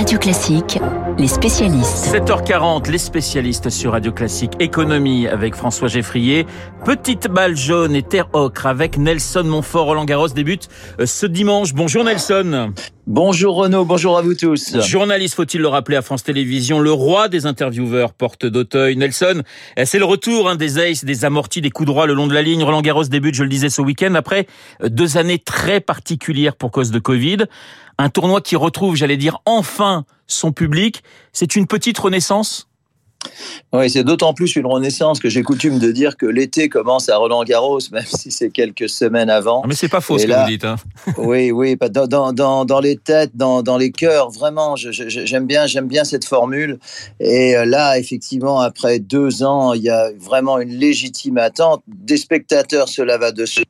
Radio Classique, les spécialistes. 7h40, les spécialistes sur Radio Classique Économie avec François Geffrier. Petite balle jaune et terre ocre avec Nelson Montfort. Roland Garros débute euh, ce dimanche. Bonjour Nelson. Bonjour Renaud, bonjour à vous tous. Journaliste, faut-il le rappeler à France Télévisions, le roi des intervieweurs porte d'Auteuil. Nelson, eh, c'est le retour hein, des aces, des amortis, des coups droits le long de la ligne. Roland Garros débute, je le disais, ce week-end après euh, deux années très particulières pour cause de Covid. Un tournoi qui retrouve, j'allais dire, enfin son public. C'est une petite renaissance? Oui, c'est d'autant plus une renaissance que j'ai coutume de dire que l'été commence à Roland Garros, même si c'est quelques semaines avant. Ah, mais c'est pas faux ce que vous dites. Hein. Oui, oui, dans, dans, les têtes, dans, dans les cœurs, vraiment, j'aime bien, j'aime bien cette formule. Et euh, là, effectivement, après deux ans, il y a vraiment une légitime attente des spectateurs. Cela va de ce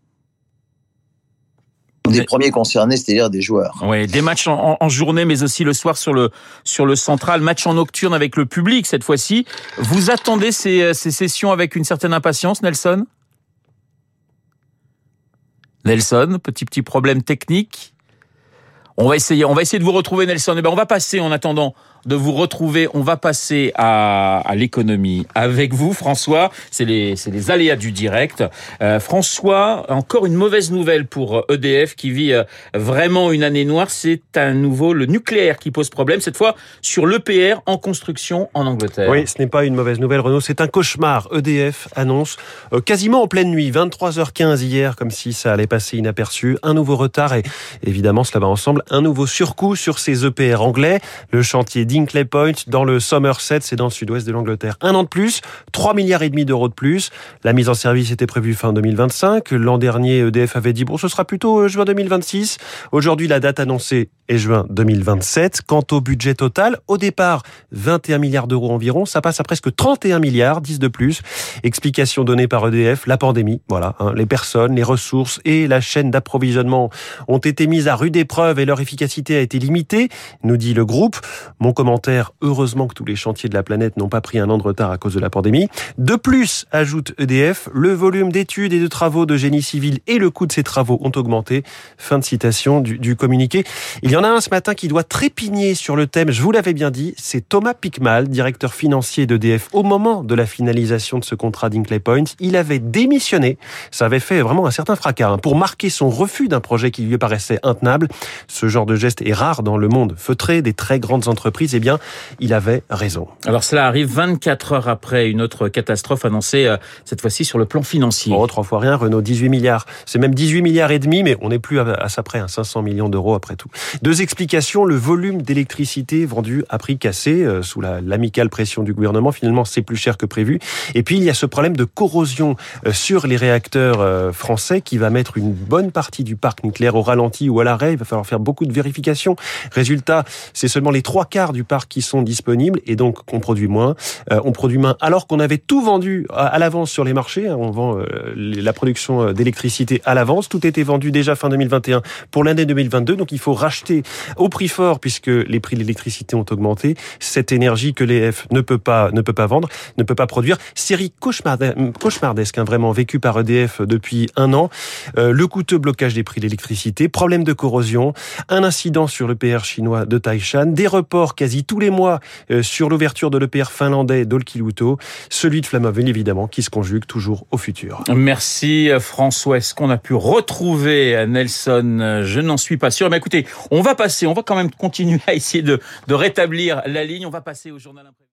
des premiers concernés, c'est-à-dire des joueurs. Oui, des matchs en, journée, mais aussi le soir sur le sur le central, match en nocturne avec le public cette fois-ci. Vous attendez ces, ces sessions avec une certaine impatience, Nelson? Nelson, petit petit problème technique. On va essayer, on va essayer de vous retrouver, Nelson. Eh ben, on va passer en attendant de vous retrouver. On va passer à, à l'économie avec vous, François. C'est les, les aléas du direct. Euh, François, encore une mauvaise nouvelle pour EDF qui vit euh, vraiment une année noire. C'est à nouveau le nucléaire qui pose problème, cette fois sur l'EPR en construction en Angleterre. Oui, ce n'est pas une mauvaise nouvelle, Renaud. C'est un cauchemar. EDF annonce euh, quasiment en pleine nuit, 23h15 hier, comme si ça allait passer inaperçu. Un nouveau retard et évidemment, cela va ensemble, un nouveau surcoût sur ces EPR anglais. Le chantier Dinkley Point dans le Somerset, c'est dans le sud-ouest de l'Angleterre. Un an de plus, 3 milliards et demi d'euros de plus. La mise en service était prévue fin 2025. L'an dernier, EDF avait dit bon, ce sera plutôt euh, juin 2026. Aujourd'hui, la date annoncée est juin 2027. Quant au budget total, au départ, 21 milliards d'euros environ, ça passe à presque 31 milliards, 10 de plus. Explication donnée par EDF, la pandémie, voilà, hein, les personnes, les ressources et la chaîne d'approvisionnement ont été mises à rude épreuve et leur efficacité a été limitée, nous dit le groupe. Mon commentaire, heureusement que tous les chantiers de la planète n'ont pas pris un an de retard à cause de la pandémie. De plus, ajoute EDF, le volume d'études et de travaux de génie civil et le coût de ces travaux ont augmenté. Fin de citation du, du communiqué. A un ce matin qui doit trépigner sur le thème, je vous l'avais bien dit, c'est Thomas Picmal, directeur financier d'EDF, au moment de la finalisation de ce contrat d'Inclay Point. Il avait démissionné, ça avait fait vraiment un certain fracas, hein, pour marquer son refus d'un projet qui lui paraissait intenable. Ce genre de geste est rare dans le monde feutré des très grandes entreprises eh bien, il avait raison. Alors cela arrive 24 heures après une autre catastrophe annoncée, euh, cette fois-ci sur le plan financier. Oh, trois fois rien, Renault, 18 milliards. C'est même 18 milliards et demi, mais on n'est plus à, ça près, 500 millions d'euros après tout. Deux explications, le volume d'électricité vendu à prix cassé, euh, sous l'amicale pression du gouvernement, finalement c'est plus cher que prévu. Et puis il y a ce problème de corrosion euh, sur les réacteurs français qui va mettre une bonne partie du parc nucléaire au ralenti ou à l'arrêt. Il va falloir faire beaucoup de vérifications. Résultat, c'est seulement les trois quarts du parc qui sont disponibles et donc qu'on produit moins. Euh, on produit moins alors qu'on avait tout vendu à, l'avance sur les marchés. Hein. on vend euh, la production euh, d'électricité à l'avance. Tout était vendu déjà fin 2021 pour l'année 2022. Donc il faut racheter au prix fort puisque les prix de l'électricité ont augmenté cette énergie que l'EF ne peut pas ne peut pas vendre, ne peut pas produire. Série cauchemardesque, hein, vraiment vécue par EDF depuis un an. le coûteux blocage des prix de l'électricité, problème de corrosion, un incident sur le PR chinois de Taishan, des reports quasi tous les mois euh, sur l'ouverture de l'EPR finlandais d'Olkiluoto, celui de Flamanville évidemment qui se conjugue toujours au futur. Merci François. Est-ce qu'on a pu retrouver Nelson? Je n'en suis pas sûr. Mais écoutez, on va passer, on va quand même continuer à essayer de, de rétablir la ligne. On va passer au journal